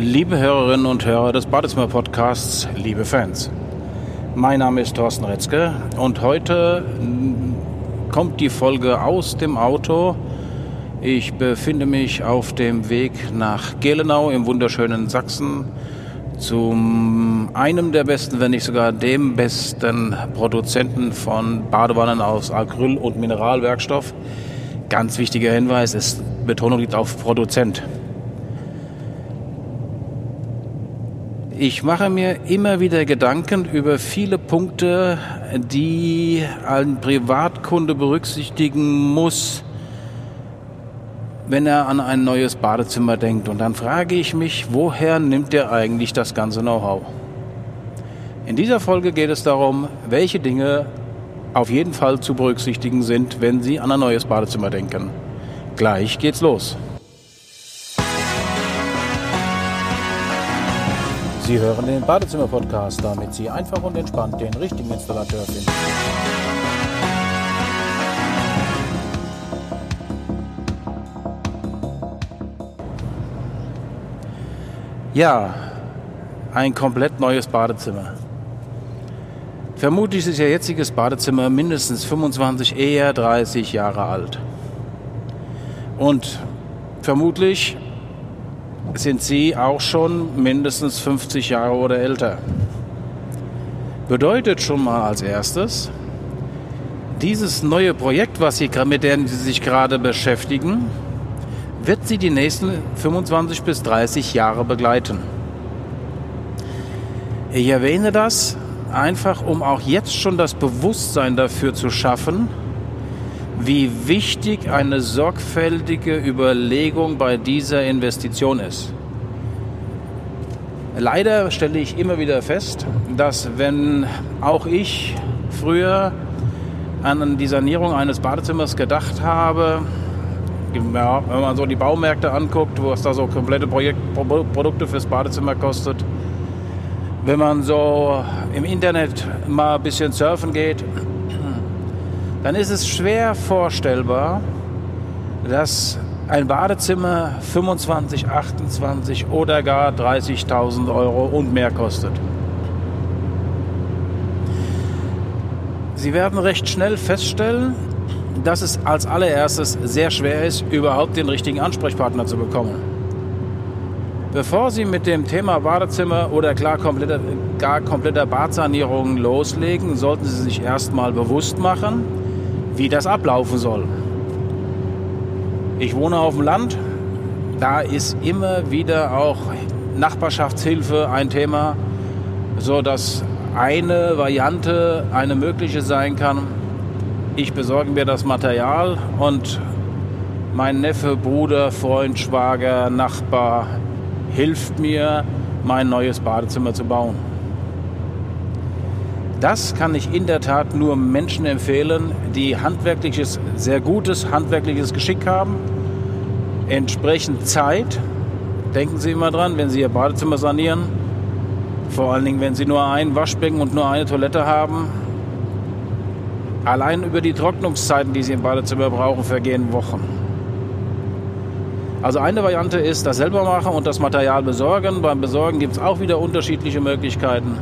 Liebe Hörerinnen und Hörer des Badezimmer-Podcasts, liebe Fans. Mein Name ist Thorsten Retzke und heute mm, kommt die Folge aus dem Auto. Ich befinde mich auf dem Weg nach Gelenau im wunderschönen Sachsen zu einem der besten, wenn nicht sogar dem besten Produzenten von Badewannen aus Acryl- und Mineralwerkstoff. Ganz wichtiger Hinweis, ist Betonung liegt auf Produzent. Ich mache mir immer wieder Gedanken über viele Punkte, die ein Privatkunde berücksichtigen muss, wenn er an ein neues Badezimmer denkt. Und dann frage ich mich, woher nimmt er eigentlich das ganze Know-how? In dieser Folge geht es darum, welche Dinge auf jeden Fall zu berücksichtigen sind, wenn Sie an ein neues Badezimmer denken. Gleich geht's los. Sie hören den Badezimmer-Podcast, damit Sie einfach und entspannt den richtigen Installateur finden. Ja, ein komplett neues Badezimmer. Vermutlich ist Ihr jetziges Badezimmer mindestens 25, eher 30 Jahre alt. Und vermutlich sind Sie auch schon mindestens 50 Jahre oder älter. Bedeutet schon mal als erstes, dieses neue Projekt, was Sie, mit dem Sie sich gerade beschäftigen, wird Sie die nächsten 25 bis 30 Jahre begleiten. Ich erwähne das einfach, um auch jetzt schon das Bewusstsein dafür zu schaffen, wie wichtig eine sorgfältige Überlegung bei dieser Investition ist. Leider stelle ich immer wieder fest, dass wenn auch ich früher an die Sanierung eines Badezimmers gedacht habe, ja, wenn man so die Baumärkte anguckt, wo es da so komplette Projekt, Produkte fürs Badezimmer kostet, wenn man so im Internet mal ein bisschen surfen geht, dann ist es schwer vorstellbar, dass ein Badezimmer 25, 28 oder gar 30.000 Euro und mehr kostet. Sie werden recht schnell feststellen, dass es als allererstes sehr schwer ist, überhaupt den richtigen Ansprechpartner zu bekommen. Bevor Sie mit dem Thema Badezimmer oder klar kompletter, gar kompletter Badsanierung loslegen, sollten Sie sich erstmal bewusst machen, wie das ablaufen soll. Ich wohne auf dem Land, da ist immer wieder auch Nachbarschaftshilfe ein Thema, so dass eine Variante eine mögliche sein kann. Ich besorge mir das Material und mein Neffe, Bruder, Freund, Schwager, Nachbar hilft mir, mein neues Badezimmer zu bauen. Das kann ich in der Tat nur Menschen empfehlen, die handwerkliches, sehr gutes handwerkliches Geschick haben, entsprechend Zeit. Denken Sie immer dran, wenn Sie Ihr Badezimmer sanieren, vor allen Dingen, wenn Sie nur ein Waschbecken und nur eine Toilette haben. Allein über die Trocknungszeiten, die Sie im Badezimmer brauchen, vergehen Wochen. Also eine Variante ist das selber machen und das Material besorgen. Beim Besorgen gibt es auch wieder unterschiedliche Möglichkeiten.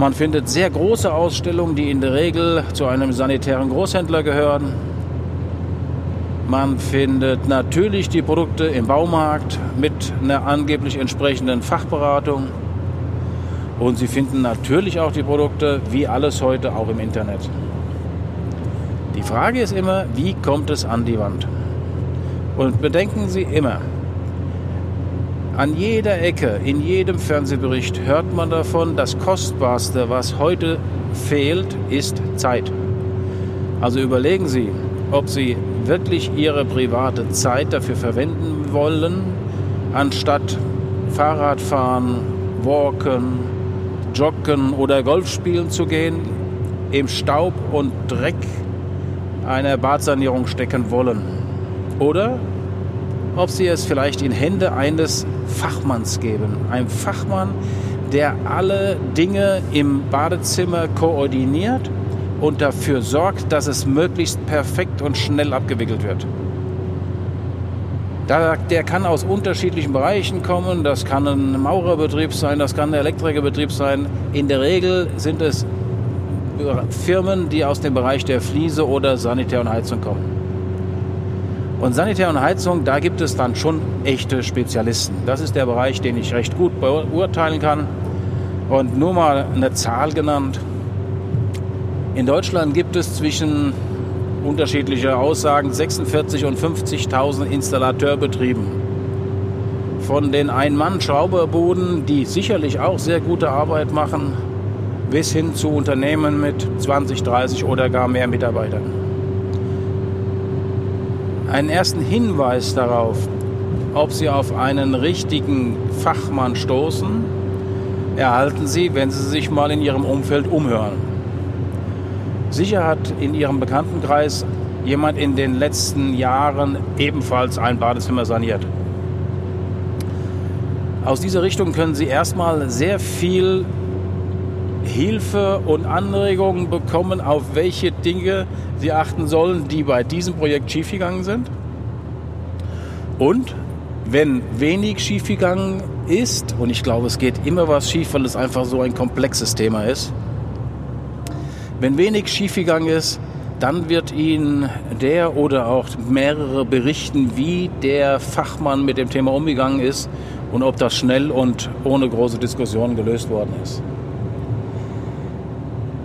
Man findet sehr große Ausstellungen, die in der Regel zu einem sanitären Großhändler gehören. Man findet natürlich die Produkte im Baumarkt mit einer angeblich entsprechenden Fachberatung. Und Sie finden natürlich auch die Produkte, wie alles heute, auch im Internet. Die Frage ist immer, wie kommt es an die Wand? Und bedenken Sie immer, an jeder Ecke, in jedem Fernsehbericht hört man davon, das Kostbarste, was heute fehlt, ist Zeit. Also überlegen Sie, ob Sie wirklich Ihre private Zeit dafür verwenden wollen, anstatt Fahrradfahren, Walken, Joggen oder Golf spielen zu gehen, im Staub und Dreck einer Badsanierung stecken wollen. Oder ob Sie es vielleicht in Hände eines Fachmanns geben. Ein Fachmann, der alle Dinge im Badezimmer koordiniert und dafür sorgt, dass es möglichst perfekt und schnell abgewickelt wird. der kann aus unterschiedlichen Bereichen kommen. Das kann ein Maurerbetrieb sein, das kann ein Elektrikerbetrieb sein. In der Regel sind es Firmen, die aus dem Bereich der Fliese oder Sanitär und Heizung kommen. Und Sanitär und Heizung, da gibt es dann schon echte Spezialisten. Das ist der Bereich, den ich recht gut beurteilen kann. Und nur mal eine Zahl genannt. In Deutschland gibt es zwischen unterschiedliche Aussagen 46 und 50.000 Installateurbetrieben. Von den Ein-Mann-Schrauberbuden, die sicherlich auch sehr gute Arbeit machen, bis hin zu Unternehmen mit 20, 30 oder gar mehr Mitarbeitern. Einen ersten Hinweis darauf, ob Sie auf einen richtigen Fachmann stoßen, erhalten Sie, wenn Sie sich mal in Ihrem Umfeld umhören. Sicher hat in Ihrem Bekanntenkreis jemand in den letzten Jahren ebenfalls ein Badezimmer saniert. Aus dieser Richtung können Sie erstmal sehr viel Hilfe und Anregungen bekommen, auf welche Dinge Sie achten sollen, die bei diesem Projekt schiefgegangen sind. Und wenn wenig schiefgegangen ist, und ich glaube, es geht immer was schief, weil es einfach so ein komplexes Thema ist, wenn wenig schiefgegangen ist, dann wird Ihnen der oder auch mehrere berichten, wie der Fachmann mit dem Thema umgegangen ist und ob das schnell und ohne große Diskussion gelöst worden ist.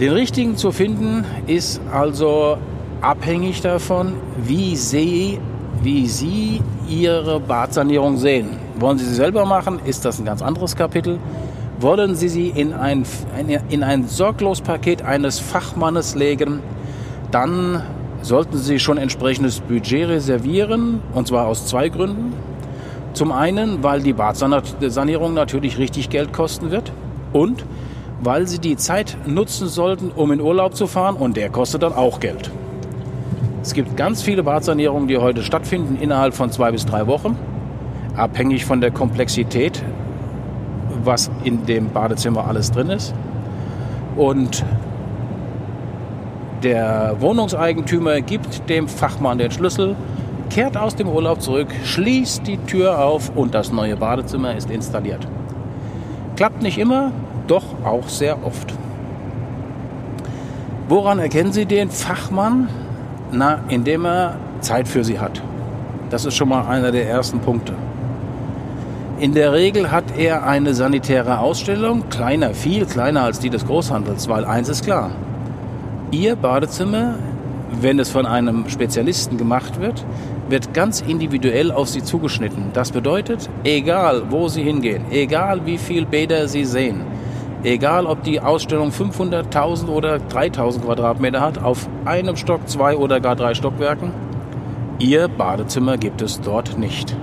Den richtigen zu finden ist also abhängig davon, wie Sie, wie Sie Ihre Badsanierung sehen. Wollen Sie sie selber machen, ist das ein ganz anderes Kapitel. Wollen Sie sie in ein, in ein Sorglospaket eines Fachmannes legen, dann sollten Sie schon entsprechendes Budget reservieren, und zwar aus zwei Gründen. Zum einen, weil die Badsanierung natürlich richtig Geld kosten wird und weil Sie die Zeit nutzen sollten, um in Urlaub zu fahren und der kostet dann auch Geld. Es gibt ganz viele Badsanierungen, die heute stattfinden innerhalb von zwei bis drei Wochen, abhängig von der Komplexität was in dem Badezimmer alles drin ist. Und der Wohnungseigentümer gibt dem Fachmann den Schlüssel, kehrt aus dem Urlaub zurück, schließt die Tür auf und das neue Badezimmer ist installiert. Klappt nicht immer, doch auch sehr oft. Woran erkennen Sie den Fachmann? Na, indem er Zeit für Sie hat. Das ist schon mal einer der ersten Punkte. In der Regel hat er eine sanitäre Ausstellung, kleiner, viel kleiner als die des Großhandels, weil eins ist klar. Ihr Badezimmer, wenn es von einem Spezialisten gemacht wird, wird ganz individuell auf Sie zugeschnitten. Das bedeutet, egal wo Sie hingehen, egal wie viel Bäder Sie sehen, egal ob die Ausstellung 500.000 oder 3.000 Quadratmeter hat, auf einem Stock, zwei oder gar drei Stockwerken, Ihr Badezimmer gibt es dort nicht.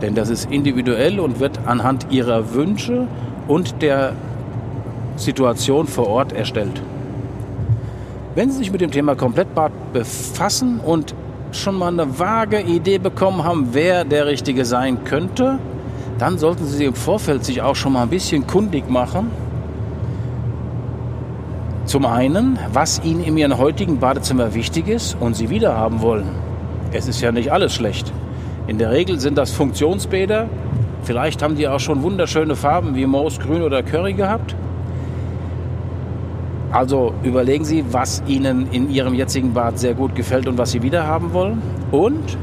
Denn das ist individuell und wird anhand ihrer Wünsche und der Situation vor Ort erstellt. Wenn Sie sich mit dem Thema Komplettbad befassen und schon mal eine vage Idee bekommen haben, wer der Richtige sein könnte, dann sollten Sie im Vorfeld sich auch schon mal ein bisschen kundig machen. Zum einen, was Ihnen in Ihrem heutigen Badezimmer wichtig ist und Sie wieder haben wollen. Es ist ja nicht alles schlecht. In der Regel sind das Funktionsbäder. Vielleicht haben die auch schon wunderschöne Farben wie Moosgrün oder Curry gehabt. Also überlegen Sie, was Ihnen in Ihrem jetzigen Bad sehr gut gefällt und was Sie wieder haben wollen. Und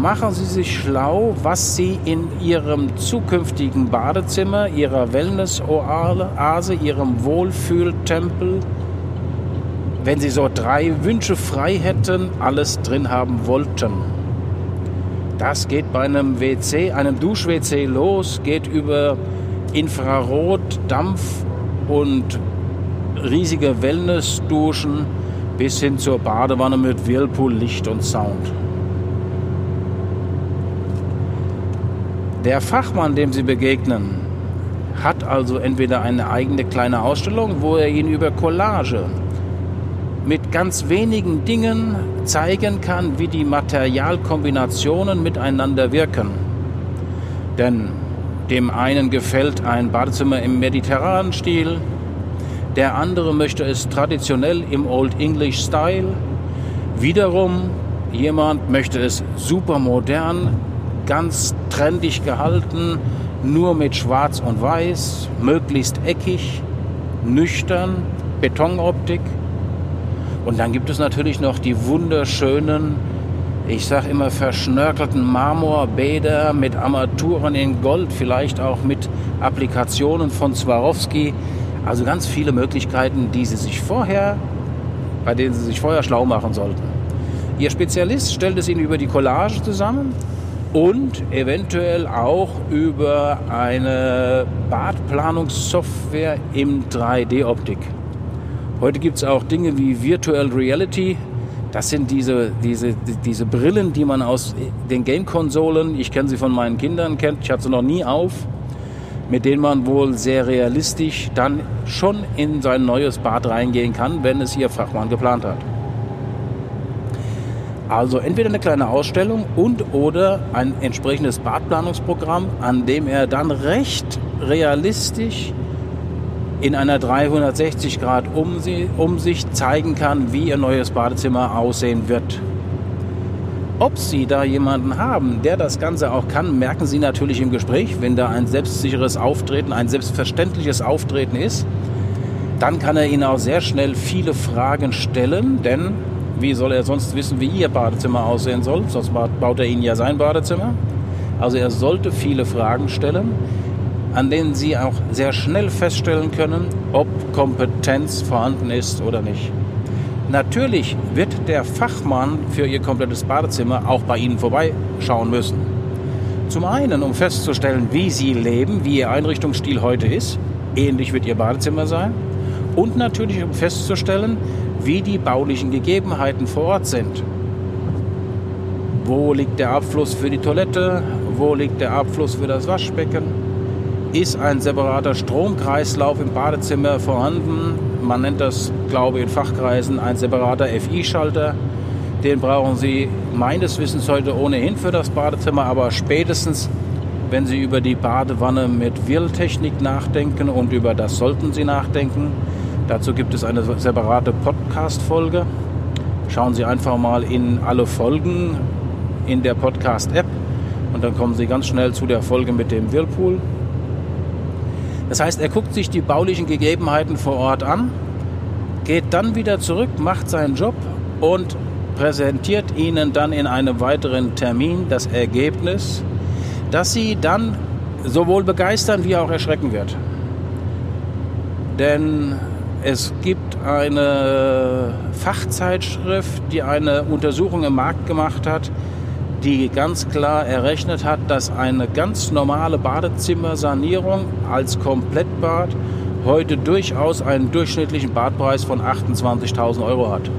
machen Sie sich schlau, was Sie in Ihrem zukünftigen Badezimmer, Ihrer Wellness-Oase, Ihrem Wohlfühltempel, wenn Sie so drei Wünsche frei hätten, alles drin haben wollten. Das geht bei einem WC, einem Dusch-WC los, geht über Infrarot, Dampf und riesige Wellness-Duschen bis hin zur Badewanne mit Whirlpool, Licht und Sound. Der Fachmann, dem Sie begegnen, hat also entweder eine eigene kleine Ausstellung, wo er Ihnen über Collage mit ganz wenigen Dingen zeigen kann, wie die Materialkombinationen miteinander wirken. Denn dem einen gefällt ein Badezimmer im mediterranen Stil, der andere möchte es traditionell im Old English Style. Wiederum jemand möchte es super modern, ganz trendig gehalten, nur mit Schwarz und Weiß, möglichst eckig, nüchtern, Betonoptik. Und dann gibt es natürlich noch die wunderschönen, ich sage immer verschnörkelten Marmorbäder mit Armaturen in Gold, vielleicht auch mit Applikationen von Swarovski. Also ganz viele Möglichkeiten, die Sie sich vorher, bei denen Sie sich vorher schlau machen sollten. Ihr Spezialist stellt es Ihnen über die Collage zusammen und eventuell auch über eine Badplanungssoftware im 3D-Optik. Heute gibt es auch Dinge wie Virtual Reality. Das sind diese, diese, diese Brillen, die man aus den Game-Konsolen, ich kenne sie von meinen Kindern, kennt, ich hatte sie noch nie auf, mit denen man wohl sehr realistisch dann schon in sein neues Bad reingehen kann, wenn es ihr Fachmann geplant hat. Also entweder eine kleine Ausstellung und oder ein entsprechendes Badplanungsprogramm, an dem er dann recht realistisch in einer 360 Grad Umsicht zeigen kann, wie ihr neues Badezimmer aussehen wird. Ob Sie da jemanden haben, der das Ganze auch kann, merken Sie natürlich im Gespräch. Wenn da ein selbstsicheres Auftreten, ein selbstverständliches Auftreten ist, dann kann er Ihnen auch sehr schnell viele Fragen stellen, denn wie soll er sonst wissen, wie Ihr Badezimmer aussehen soll? Sonst baut er Ihnen ja sein Badezimmer. Also er sollte viele Fragen stellen, an denen Sie auch sehr schnell feststellen können, ob Kompetenz vorhanden ist oder nicht. Natürlich wird der Fachmann für Ihr komplettes Badezimmer auch bei Ihnen vorbeischauen müssen. Zum einen, um festzustellen, wie Sie leben, wie Ihr Einrichtungsstil heute ist. Ähnlich wird Ihr Badezimmer sein. Und natürlich, um festzustellen, wie die baulichen Gegebenheiten vor Ort sind. Wo liegt der Abfluss für die Toilette? Wo liegt der Abfluss für das Waschbecken? Ist ein separater Stromkreislauf im Badezimmer vorhanden? Man nennt das, glaube ich, in Fachkreisen ein separater FI-Schalter. Den brauchen Sie meines Wissens heute ohnehin für das Badezimmer, aber spätestens, wenn Sie über die Badewanne mit Wirltechnik nachdenken und über das sollten Sie nachdenken, Dazu gibt es eine separate Podcast-Folge. Schauen Sie einfach mal in alle Folgen in der Podcast-App und dann kommen Sie ganz schnell zu der Folge mit dem Whirlpool. Das heißt, er guckt sich die baulichen Gegebenheiten vor Ort an, geht dann wieder zurück, macht seinen Job und präsentiert Ihnen dann in einem weiteren Termin das Ergebnis, das Sie dann sowohl begeistern wie auch erschrecken wird. Denn es gibt eine Fachzeitschrift, die eine Untersuchung im Markt gemacht hat, die ganz klar errechnet hat, dass eine ganz normale Badezimmersanierung als Komplettbad heute durchaus einen durchschnittlichen Badpreis von 28.000 Euro hat.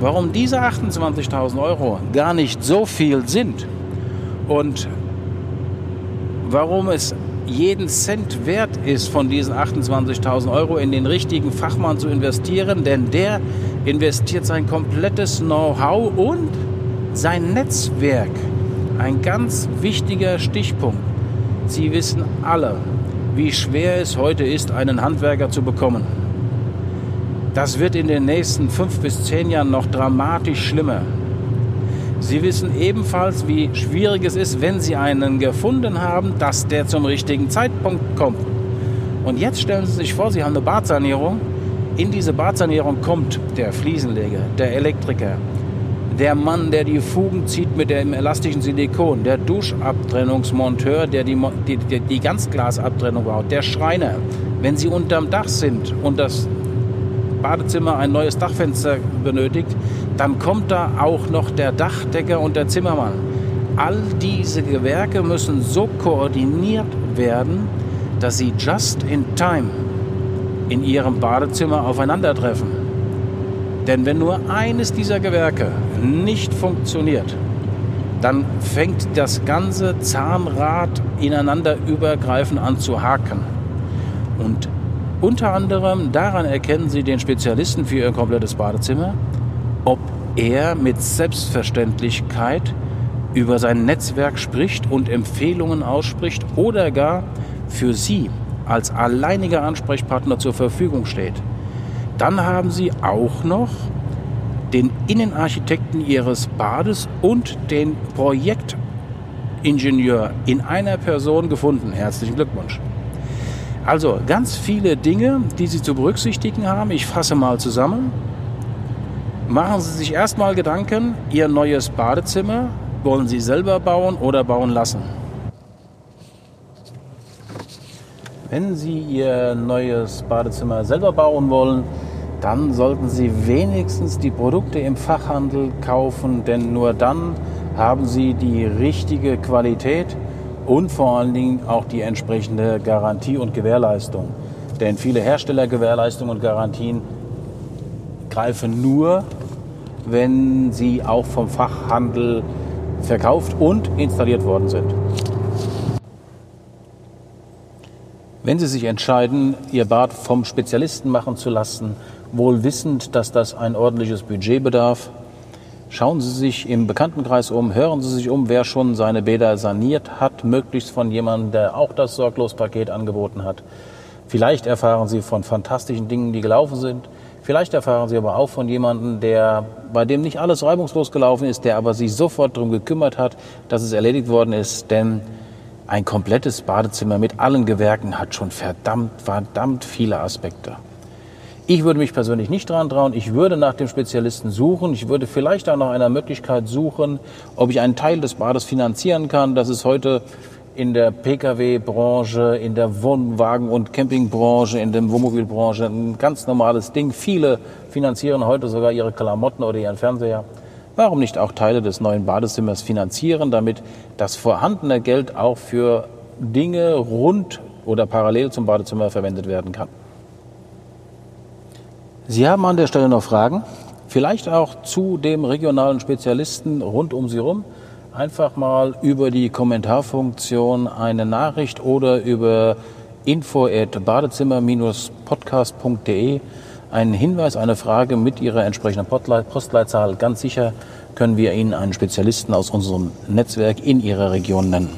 Warum diese 28.000 Euro gar nicht so viel sind und warum es jeden Cent wert ist, von diesen 28.000 Euro in den richtigen Fachmann zu investieren, denn der investiert sein komplettes Know-how und sein Netzwerk. Ein ganz wichtiger Stichpunkt. Sie wissen alle, wie schwer es heute ist, einen Handwerker zu bekommen. Das wird in den nächsten fünf bis zehn Jahren noch dramatisch schlimmer. Sie wissen ebenfalls, wie schwierig es ist, wenn Sie einen gefunden haben, dass der zum richtigen Zeitpunkt kommt. Und jetzt stellen Sie sich vor, Sie haben eine Badsanierung. In diese Badsanierung kommt der Fliesenleger, der Elektriker, der Mann, der die Fugen zieht mit dem elastischen Silikon, der Duschabtrennungsmonteur, der die, die, die, die Ganzglasabtrennung baut, der Schreiner. Wenn Sie unterm Dach sind und das Badezimmer ein neues Dachfenster benötigt, dann kommt da auch noch der Dachdecker und der Zimmermann. All diese Gewerke müssen so koordiniert werden, dass sie just in time in ihrem Badezimmer aufeinandertreffen. Denn wenn nur eines dieser Gewerke nicht funktioniert, dann fängt das ganze Zahnrad ineinander übergreifend an zu haken. Und unter anderem daran erkennen Sie den Spezialisten für Ihr komplettes Badezimmer, er mit Selbstverständlichkeit über sein Netzwerk spricht und Empfehlungen ausspricht oder gar für Sie als alleiniger Ansprechpartner zur Verfügung steht. Dann haben Sie auch noch den Innenarchitekten Ihres Bades und den Projektingenieur in einer Person gefunden. Herzlichen Glückwunsch. Also ganz viele Dinge, die Sie zu berücksichtigen haben. Ich fasse mal zusammen. Machen Sie sich erstmal Gedanken, Ihr neues Badezimmer wollen Sie selber bauen oder bauen lassen? Wenn Sie Ihr neues Badezimmer selber bauen wollen, dann sollten Sie wenigstens die Produkte im Fachhandel kaufen, denn nur dann haben Sie die richtige Qualität und vor allen Dingen auch die entsprechende Garantie und Gewährleistung. Denn viele Herstellergewährleistungen und Garantien greifen nur, wenn sie auch vom Fachhandel verkauft und installiert worden sind. Wenn Sie sich entscheiden, Ihr Bad vom Spezialisten machen zu lassen, wohl wissend, dass das ein ordentliches Budget bedarf, schauen Sie sich im Bekanntenkreis um, hören Sie sich um, wer schon seine Bäder saniert hat, möglichst von jemandem, der auch das Sorglospaket angeboten hat. Vielleicht erfahren Sie von fantastischen Dingen, die gelaufen sind. Vielleicht erfahren Sie aber auch von jemandem, der, bei dem nicht alles reibungslos gelaufen ist, der aber sich sofort darum gekümmert hat, dass es erledigt worden ist, denn ein komplettes Badezimmer mit allen Gewerken hat schon verdammt, verdammt viele Aspekte. Ich würde mich persönlich nicht dran trauen. Ich würde nach dem Spezialisten suchen. Ich würde vielleicht auch nach einer Möglichkeit suchen, ob ich einen Teil des Bades finanzieren kann. Das ist heute in der Pkw-Branche, in der Wohnwagen- und Campingbranche, in der Wohnmobilbranche ein ganz normales Ding. Viele finanzieren heute sogar ihre Klamotten oder ihren Fernseher. Warum nicht auch Teile des neuen Badezimmers finanzieren, damit das vorhandene Geld auch für Dinge rund oder parallel zum Badezimmer verwendet werden kann? Sie haben an der Stelle noch Fragen? Vielleicht auch zu dem regionalen Spezialisten rund um Sie herum? Einfach mal über die Kommentarfunktion eine Nachricht oder über info at badezimmer-podcast.de einen Hinweis, eine Frage mit Ihrer entsprechenden Postleitzahl. Ganz sicher können wir Ihnen einen Spezialisten aus unserem Netzwerk in Ihrer Region nennen.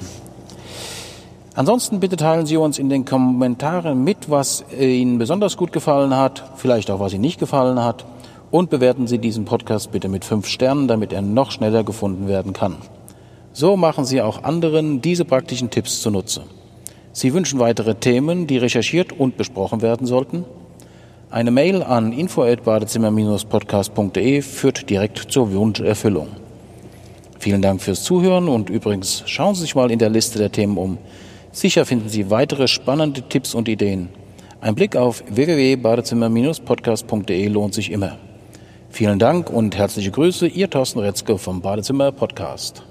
Ansonsten bitte teilen Sie uns in den Kommentaren mit, was Ihnen besonders gut gefallen hat, vielleicht auch was Ihnen nicht gefallen hat. Und bewerten Sie diesen Podcast bitte mit fünf Sternen, damit er noch schneller gefunden werden kann. So machen Sie auch anderen diese praktischen Tipps zunutze. Sie wünschen weitere Themen, die recherchiert und besprochen werden sollten? Eine Mail an info@badezimmer-podcast.de führt direkt zur Wunscherfüllung. Vielen Dank fürs Zuhören und übrigens schauen Sie sich mal in der Liste der Themen um. Sicher finden Sie weitere spannende Tipps und Ideen. Ein Blick auf www.badezimmer-podcast.de lohnt sich immer. Vielen Dank und herzliche Grüße, Ihr Thorsten Retzke vom Badezimmer Podcast.